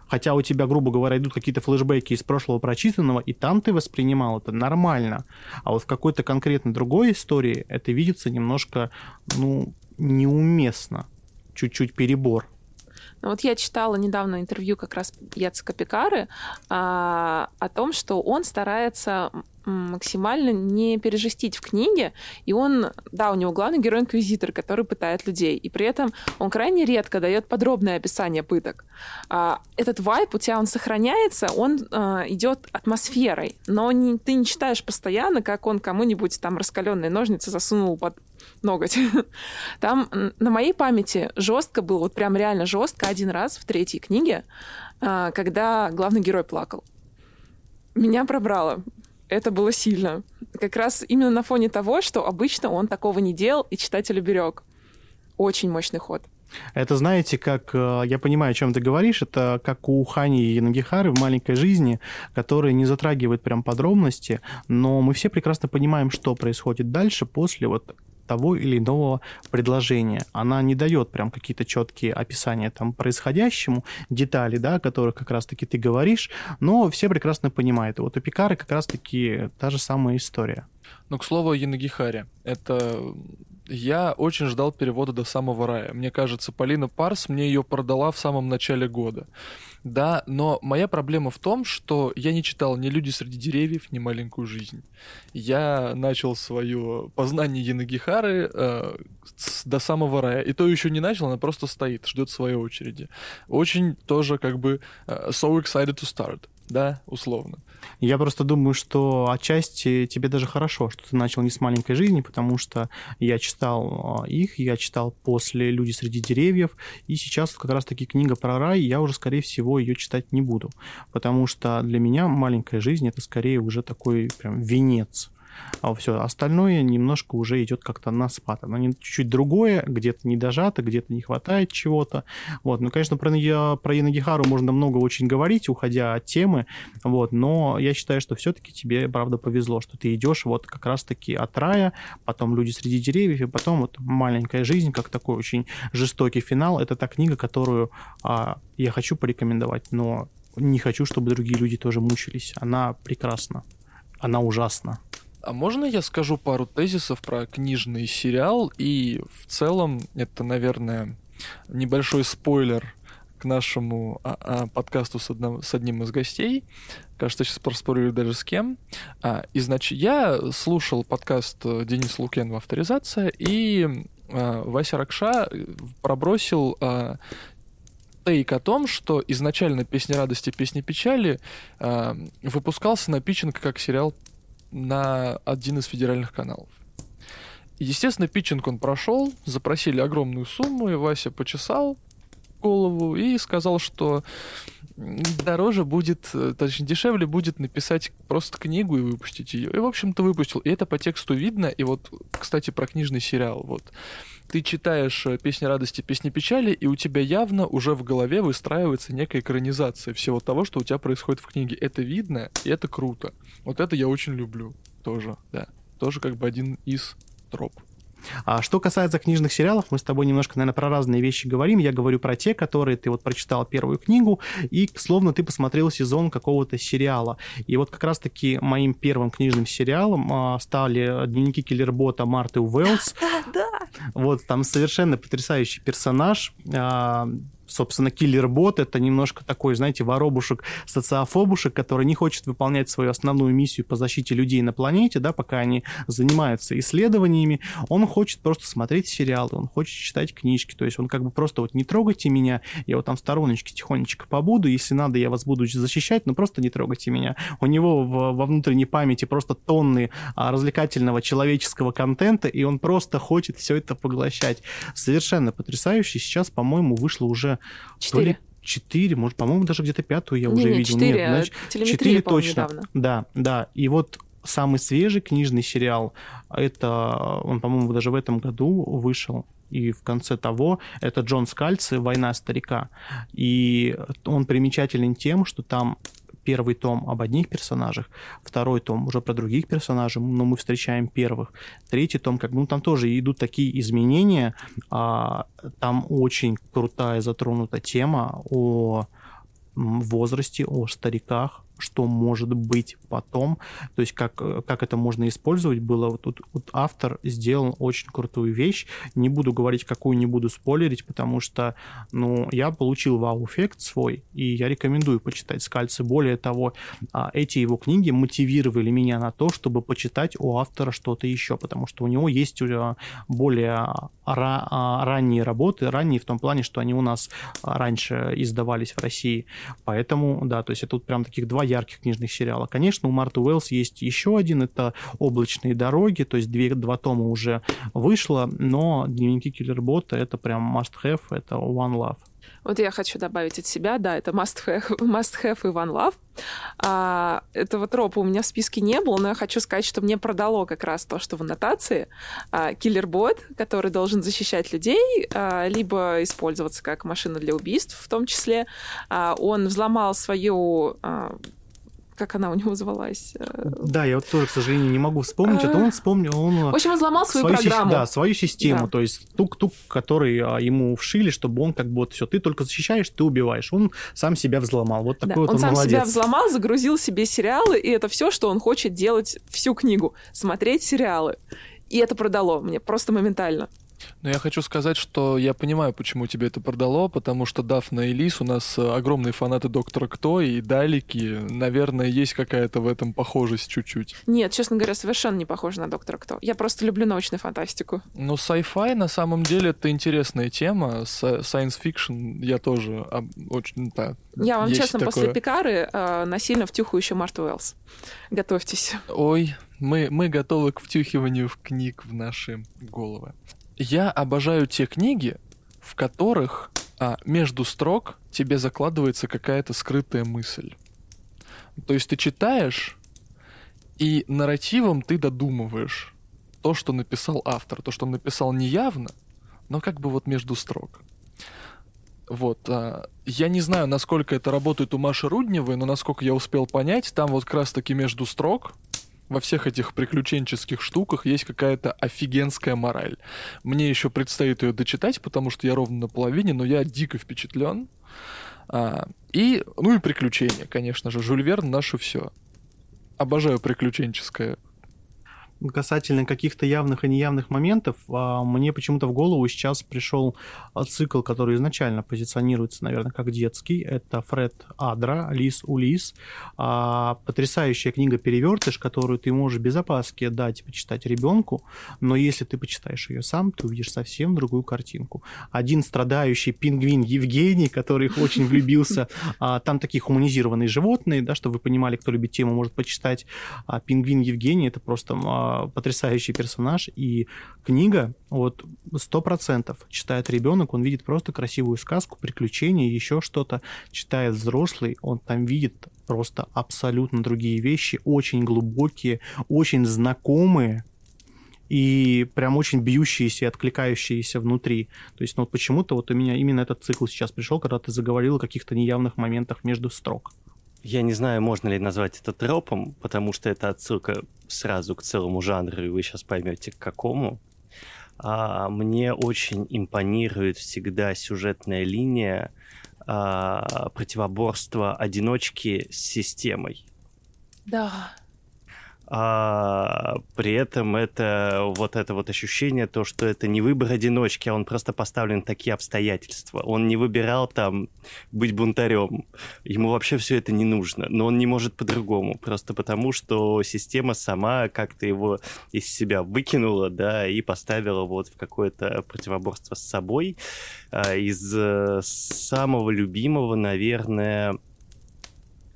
Хотя у тебя, грубо говоря, идут какие-то флешбеки из прошлого прочитанного, и там ты воспринимал это нормально. А вот в какой-то конкретно другой истории это видится немножко, ну, неуместно. Чуть-чуть перебор. Ну, вот я читала недавно интервью как раз Яцека Пикары а, о том, что он старается максимально не пережестить в книге, и он, да, у него главный герой инквизитор, который пытает людей, и при этом он крайне редко дает подробное описание пыток. А, этот вайп у тебя он сохраняется, он а, идет атмосферой, но не- ты не читаешь постоянно, как он кому-нибудь там раскаленные ножницы засунул под ноготь. Там на моей памяти жестко было, вот прям реально жестко один раз в третьей книге, а, когда главный герой плакал. Меня пробрало. Это было сильно. Как раз именно на фоне того, что обычно он такого не делал, и читатель берег. Очень мощный ход. Это, знаете, как, э, я понимаю, о чем ты говоришь, это как у Хани и Нагихары в «Маленькой жизни», которые не затрагивают прям подробности, но мы все прекрасно понимаем, что происходит дальше после вот того или иного предложения. Она не дает прям какие-то четкие описания там происходящему, детали, да, о которых как раз-таки ты говоришь, но все прекрасно понимают. И вот у Пикары как раз-таки та же самая история. Ну, к слову о Янагихаре. Это я очень ждал перевода до самого рая. Мне кажется, Полина Парс мне ее продала в самом начале года. Да, но моя проблема в том, что я не читал ни «Люди среди деревьев», ни «Маленькую жизнь». Я начал свое познание Янагихары э, с, до самого рая. И то еще не начал, она просто стоит, ждет своей очереди. Очень тоже как бы uh, so excited to start да, условно. Я просто думаю, что отчасти тебе даже хорошо, что ты начал не с маленькой жизни, потому что я читал а, их, я читал после «Люди среди деревьев», и сейчас как раз-таки книга про рай, я уже, скорее всего, ее читать не буду, потому что для меня маленькая жизнь — это скорее уже такой прям венец а все остальное немножко уже идет как-то на спад. Оно чуть-чуть другое, где-то не дожато, где-то не хватает чего-то. Вот. Ну, конечно, про, про Янагихару можно много очень говорить, уходя от темы, вот, но я считаю, что все-таки тебе, правда, повезло, что ты идешь вот как раз-таки от рая, потом «Люди среди деревьев», и потом вот «Маленькая жизнь», как такой очень жестокий финал. Это та книга, которую а, я хочу порекомендовать, но не хочу, чтобы другие люди тоже мучились. Она прекрасна. Она ужасна. А можно я скажу пару тезисов про книжный сериал? И в целом это, наверное, небольшой спойлер к нашему а, а, подкасту с, одном, с одним из гостей. Кажется, сейчас проспорили даже с кем. А, и значит, я слушал подкаст Дениса Лукенова «Авторизация», и а, Вася Ракша пробросил а, тейк о том, что изначально «Песни радости, песни печали» э, выпускался на питчинг как сериал на один из федеральных каналов. Естественно, питчинг он прошел, запросили огромную сумму, и Вася почесал голову и сказал, что дороже будет, точнее, дешевле будет написать просто книгу и выпустить ее. И, в общем-то, выпустил. И это по тексту видно. И вот, кстати, про книжный сериал. Вот. Ты читаешь э, «Песни радости, песни печали», и у тебя явно уже в голове выстраивается некая экранизация всего того, что у тебя происходит в книге. Это видно, и это круто. Вот это я очень люблю тоже, да. Тоже как бы один из троп. А что касается книжных сериалов, мы с тобой немножко, наверное, про разные вещи говорим. Я говорю про те, которые ты вот прочитал первую книгу, и словно ты посмотрел сезон какого-то сериала. И вот как раз-таки моим первым книжным сериалом а, стали дневники киллербота Марты Уэллс. Да. Вот там совершенно потрясающий персонаж. А, собственно, киллер-бот — это немножко такой, знаете, воробушек, социофобушек, который не хочет выполнять свою основную миссию по защите людей на планете, да, пока они занимаются исследованиями. Он хочет просто смотреть сериалы, он хочет читать книжки, то есть он как бы просто вот не трогайте меня, я вот там в стороночке тихонечко побуду, если надо, я вас буду защищать, но просто не трогайте меня. У него в, во внутренней памяти просто тонны а, развлекательного человеческого контента, и он просто хочет все это поглощать. Совершенно потрясающе. Сейчас, по-моему, вышло уже Четыре. Четыре, может, по-моему, даже где-то пятую я не, уже не, видел. Четыре, Нет, значит, четыре точно. Недавно. Да, да. И вот самый свежий книжный сериал, это, он, по-моему, даже в этом году вышел, и в конце того, это Джон Скальци «Война старика». И он примечателен тем, что там первый том об одних персонажах, второй том уже про других персонажей, но мы встречаем первых. Третий том, как ну там тоже идут такие изменения, а, там очень крутая затронута тема о возрасте, о стариках, что может быть потом, то есть как, как это можно использовать было. Вот тут вот автор сделал очень крутую вещь. Не буду говорить, какую не буду спойлерить, потому что, ну, я получил вау-эффект свой, и я рекомендую почитать Скальцы. Более того, а, эти его книги мотивировали меня на то, чтобы почитать у автора что-то еще, потому что у него есть э, более а, ранние работы, ранние в том плане, что они у нас раньше издавались в России. Поэтому, да, то есть это тут прям таких два ярких книжных сериала. Конечно, у Марты Уэллс есть еще один, это «Облачные дороги», то есть две, два тома уже вышло, но «Дневники киллербота» — это прям must-have, это one love. Вот я хочу добавить от себя, да, это must have, must have и one love. А, этого тропа у меня в списке не было, но я хочу сказать, что мне продало как раз то, что в аннотации а, киллер-бот, который должен защищать людей, а, либо использоваться как машина для убийств в том числе, а, он взломал свою а, как она у него звалась. Э, да, я вот тоже, к сожалению, не могу вспомнить. Это он вспомнил, он... В общем, он взломал свою, свою программу. Да, свою систему, да. то есть тук-тук, который а, ему вшили, чтобы он как бы вот все, ты только защищаешь, ты убиваешь. Он сам себя взломал. Вот такой да, вот он, он сам молодец. себя взломал, загрузил себе сериалы, и это все, что он хочет делать всю книгу. Смотреть сериалы. И это продало мне просто моментально. Но я хочу сказать, что я понимаю, почему тебе это продало, потому что Дафна и Лис у нас э, огромные фанаты Доктора Кто, и Далики, наверное, есть какая-то в этом похожесть чуть-чуть. Нет, честно говоря, совершенно не похоже на Доктора Кто. Я просто люблю научную фантастику. Ну, sci-fi на самом деле это интересная тема. Science fiction я тоже очень, да, Я вам честно, такое. после Пикары э, насильно втюхаю еще Марту Уэллс. Готовьтесь. Ой, мы, мы готовы к втюхиванию в книг в наши головы. Я обожаю те книги, в которых а, между строк тебе закладывается какая-то скрытая мысль. То есть ты читаешь, и нарративом ты додумываешь то, что написал автор, то, что он написал неявно, но как бы вот между строк. Вот. А, я не знаю, насколько это работает у Маши Рудневой, но насколько я успел понять, там вот как раз-таки между строк во всех этих приключенческих штуках есть какая-то офигенская мораль. Мне еще предстоит ее дочитать, потому что я ровно на половине, но я дико впечатлен. А, и, ну и приключения, конечно же. Жюль Верн наше все. Обожаю приключенческое касательно каких-то явных и неявных моментов, а, мне почему-то в голову сейчас пришел а, цикл, который изначально позиционируется, наверное, как детский. Это Фред Адра «Лис Улис». А, потрясающая книга «Перевертыш», которую ты можешь без опаски дать почитать ребенку, но если ты почитаешь ее сам, ты увидишь совсем другую картинку. Один страдающий пингвин Евгений, который очень влюбился, там такие хуманизированные животные, да, чтобы вы понимали, кто любит тему, может почитать. Пингвин Евгений — это просто потрясающий персонаж, и книга, вот сто процентов читает ребенок, он видит просто красивую сказку, приключения, еще что-то, читает взрослый, он там видит просто абсолютно другие вещи, очень глубокие, очень знакомые, и прям очень бьющиеся откликающиеся внутри. То есть, ну, вот почему-то вот у меня именно этот цикл сейчас пришел, когда ты заговорил о каких-то неявных моментах между строк. Я не знаю, можно ли назвать это тропом, потому что это отсылка сразу к целому жанру, и вы сейчас поймете, к какому. А, мне очень импонирует всегда сюжетная линия а, противоборства одиночки с системой. Да а при этом это вот это вот ощущение, то, что это не выбор одиночки, а он просто поставлен такие обстоятельства. Он не выбирал там быть бунтарем. Ему вообще все это не нужно. Но он не может по-другому. Просто потому, что система сама как-то его из себя выкинула, да, и поставила вот в какое-то противоборство с собой. А, из э, самого любимого, наверное,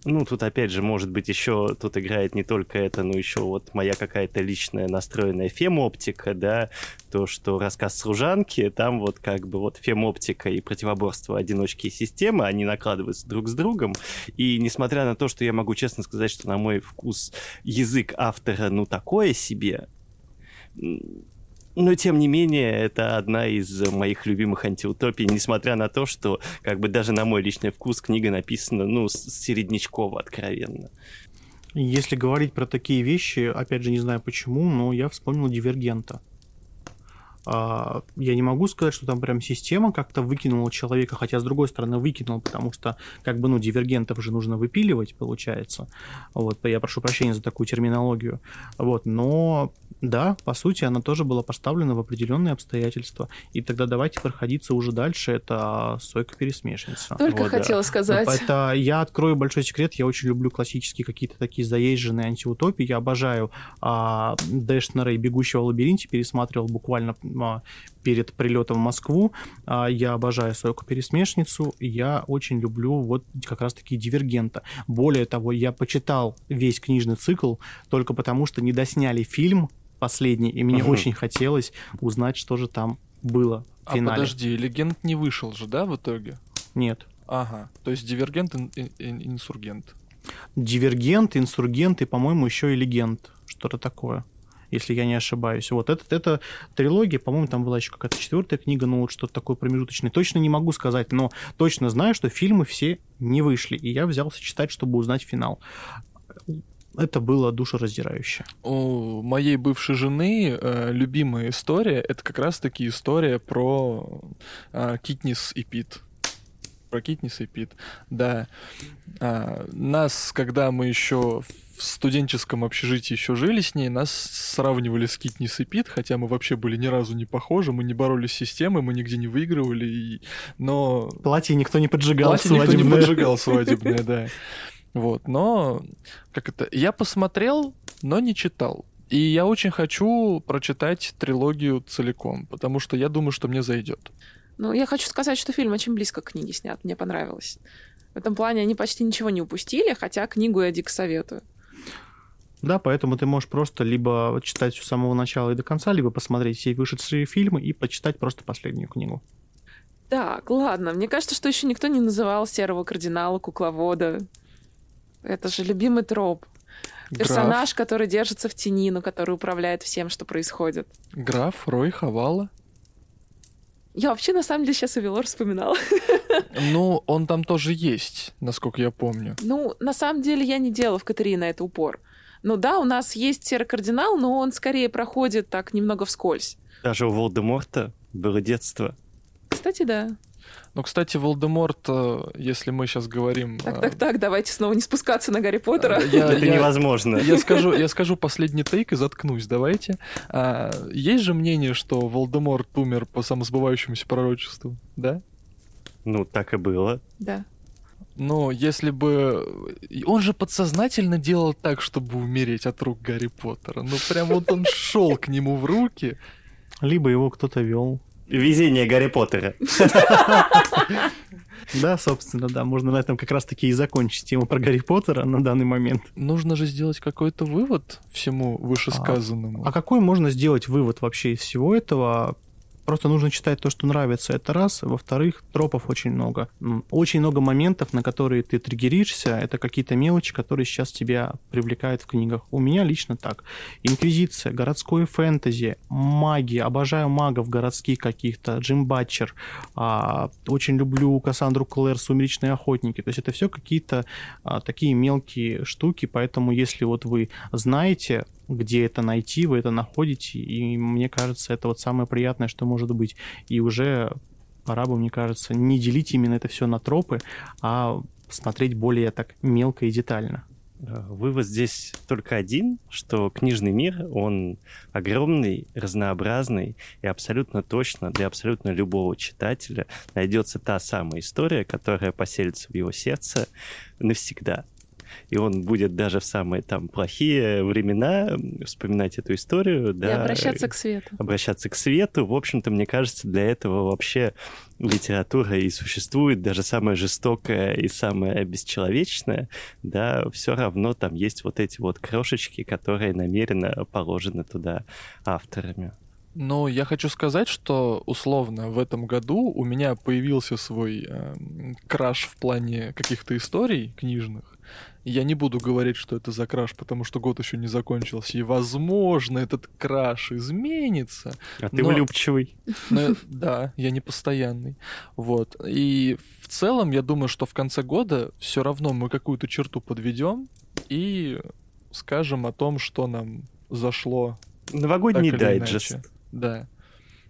ну, тут опять же, может быть, еще тут играет не только это, но еще вот моя какая-то личная настроенная фемоптика, да, то, что рассказ служанки, там вот как бы вот фемоптика и противоборство одиночки и системы, они накладываются друг с другом, и несмотря на то, что я могу честно сказать, что на мой вкус язык автора, ну, такое себе, но, тем не менее, это одна из моих любимых антиутопий, несмотря на то, что, как бы, даже на мой личный вкус книга написана, ну, середнячково, откровенно. Если говорить про такие вещи, опять же, не знаю почему, но я вспомнил «Дивергента». А, я не могу сказать, что там прям система как-то выкинула человека, хотя с другой стороны выкинула, потому что как бы ну дивергентов же нужно выпиливать, получается. Вот, я прошу прощения за такую терминологию. Вот, но да, по сути, она тоже была поставлена в определенные обстоятельства. И тогда давайте проходиться уже дальше. Это сойка-пересмешница. Только вот, хотела да. сказать. Это я открою большой секрет. Я очень люблю классические какие-то такие заезженные антиутопии. Я обожаю а, Дэшнера и «Бегущего в лабиринте». Пересматривал буквально перед прилетом в Москву. А, я обожаю сойку-пересмешницу. Я очень люблю вот как раз-таки «Дивергента». Более того, я почитал весь книжный цикл только потому, что не досняли фильм последний, и мне очень хотелось узнать, что же там было в финале. А подожди, Легенд не вышел же, да, в итоге? Нет. Ага, то есть дивергент, ин- инсургент. Дивергент, инсургент и, по-моему, еще и легенд. Что-то такое. Если я не ошибаюсь. Вот это, это трилогия, по-моему, там была еще какая-то четвертая книга, ну вот что-то такое промежуточное. Точно не могу сказать, но точно знаю, что фильмы все не вышли. И я взялся читать, чтобы узнать финал. Это было душераздирающе. У моей бывшей жены э, любимая история это как раз-таки история про э, Китнис и Пит. Про Китнис и Пит, да. А, нас, когда мы еще в студенческом общежитии еще жили с ней, нас сравнивали с Китнис и Пит, хотя мы вообще были ни разу не похожи, мы не боролись с системой, мы нигде не выигрывали, и... но Платье никто не поджигал. Платье никто не свадебное. поджигал свадебное, да. Вот, но как это? Я посмотрел, но не читал. И я очень хочу прочитать трилогию целиком, потому что я думаю, что мне зайдет. Ну, я хочу сказать, что фильм очень близко к книге снят. Мне понравилось. В этом плане они почти ничего не упустили, хотя книгу я дико советую. Да, поэтому ты можешь просто либо читать с самого начала и до конца, либо посмотреть все вышедшие фильмы и почитать просто последнюю книгу. Так, ладно. Мне кажется, что еще никто не называл серого кардинала кукловода. Это же любимый троп. Персонаж, который держится в тени, но который управляет всем, что происходит. Граф, граф Рой Хавала. Я вообще, на самом деле, сейчас Авелор вспоминала. Ну, он там тоже есть, насколько я помню. Ну, на самом деле, я не делала в Катерине на это упор. Ну да, у нас есть серый кардинал, но он скорее проходит так немного вскользь. Даже у Волдеморта было детство. Кстати, да. Ну, кстати, Волдеморт, э, если мы сейчас говорим... Так, э, так, так, давайте снова не спускаться на Гарри Поттера. э, я- Это я- невозможно. Я скажу, я скажу последний тейк и заткнусь, давайте. А, есть же мнение, что Волдеморт умер по самосбывающемуся пророчеству, да? Ну, так и было. Да. Но если бы... Он же подсознательно делал так, чтобы умереть от рук Гарри Поттера. Ну, прям вот он шел к нему в руки. Либо его кто-то вел. Везение Гарри Поттера. Да, собственно, да, можно на этом как раз-таки и закончить тему про Гарри Поттера на данный момент. Нужно же сделать какой-то вывод всему вышесказанному. А какой можно сделать вывод вообще из всего этого? Просто нужно читать то, что нравится, это раз. Во-вторых, тропов очень много. Очень много моментов, на которые ты триггеришься. Это какие-то мелочи, которые сейчас тебя привлекают в книгах. У меня лично так. Инквизиция, городское фэнтези, магия. Обожаю магов городских каких-то. Джим Батчер. А, очень люблю Кассандру Клэр, Сумеречные охотники. То есть это все какие-то а, такие мелкие штуки. Поэтому если вот вы знаете, где это найти, вы это находите, и мне кажется, это вот самое приятное, что может быть. И уже пора бы, мне кажется, не делить именно это все на тропы, а смотреть более так мелко и детально. Вывод здесь только один, что книжный мир, он огромный, разнообразный, и абсолютно точно для абсолютно любого читателя найдется та самая история, которая поселится в его сердце навсегда. И он будет даже в самые там плохие времена вспоминать эту историю, И да, обращаться к свету. обращаться к свету. В общем-то, мне кажется, для этого вообще литература и существует, даже самая жестокая и самая бесчеловечная, да, все равно там есть вот эти вот крошечки, которые намеренно положены туда авторами. Но я хочу сказать, что условно в этом году у меня появился свой эм, краш в плане каких-то историй книжных. Я не буду говорить, что это за краш, потому что год еще не закончился. И, возможно, этот краш изменится. А ты Но- влюбчивый. Но, да, я не постоянный. Вот. И в целом, я думаю, что в конце года все равно мы какую-то черту подведем и скажем о том, что нам зашло Новогодний дайджест. иначе. Да.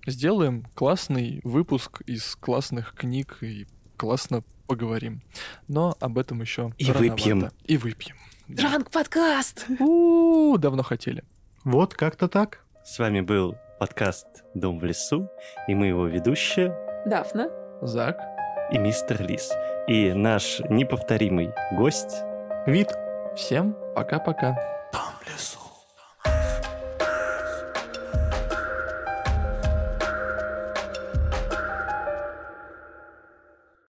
Сделаем классный выпуск из классных книг и классно поговорим. Но об этом еще И выпьем. И выпьем. Да. Дранк подкаст! У, давно хотели. Вот как-то так. С вами был подкаст «Дом в лесу», и мы его ведущие, Дафна. Зак. и мистер Лис. И наш неповторимый гость Вид Всем пока-пока.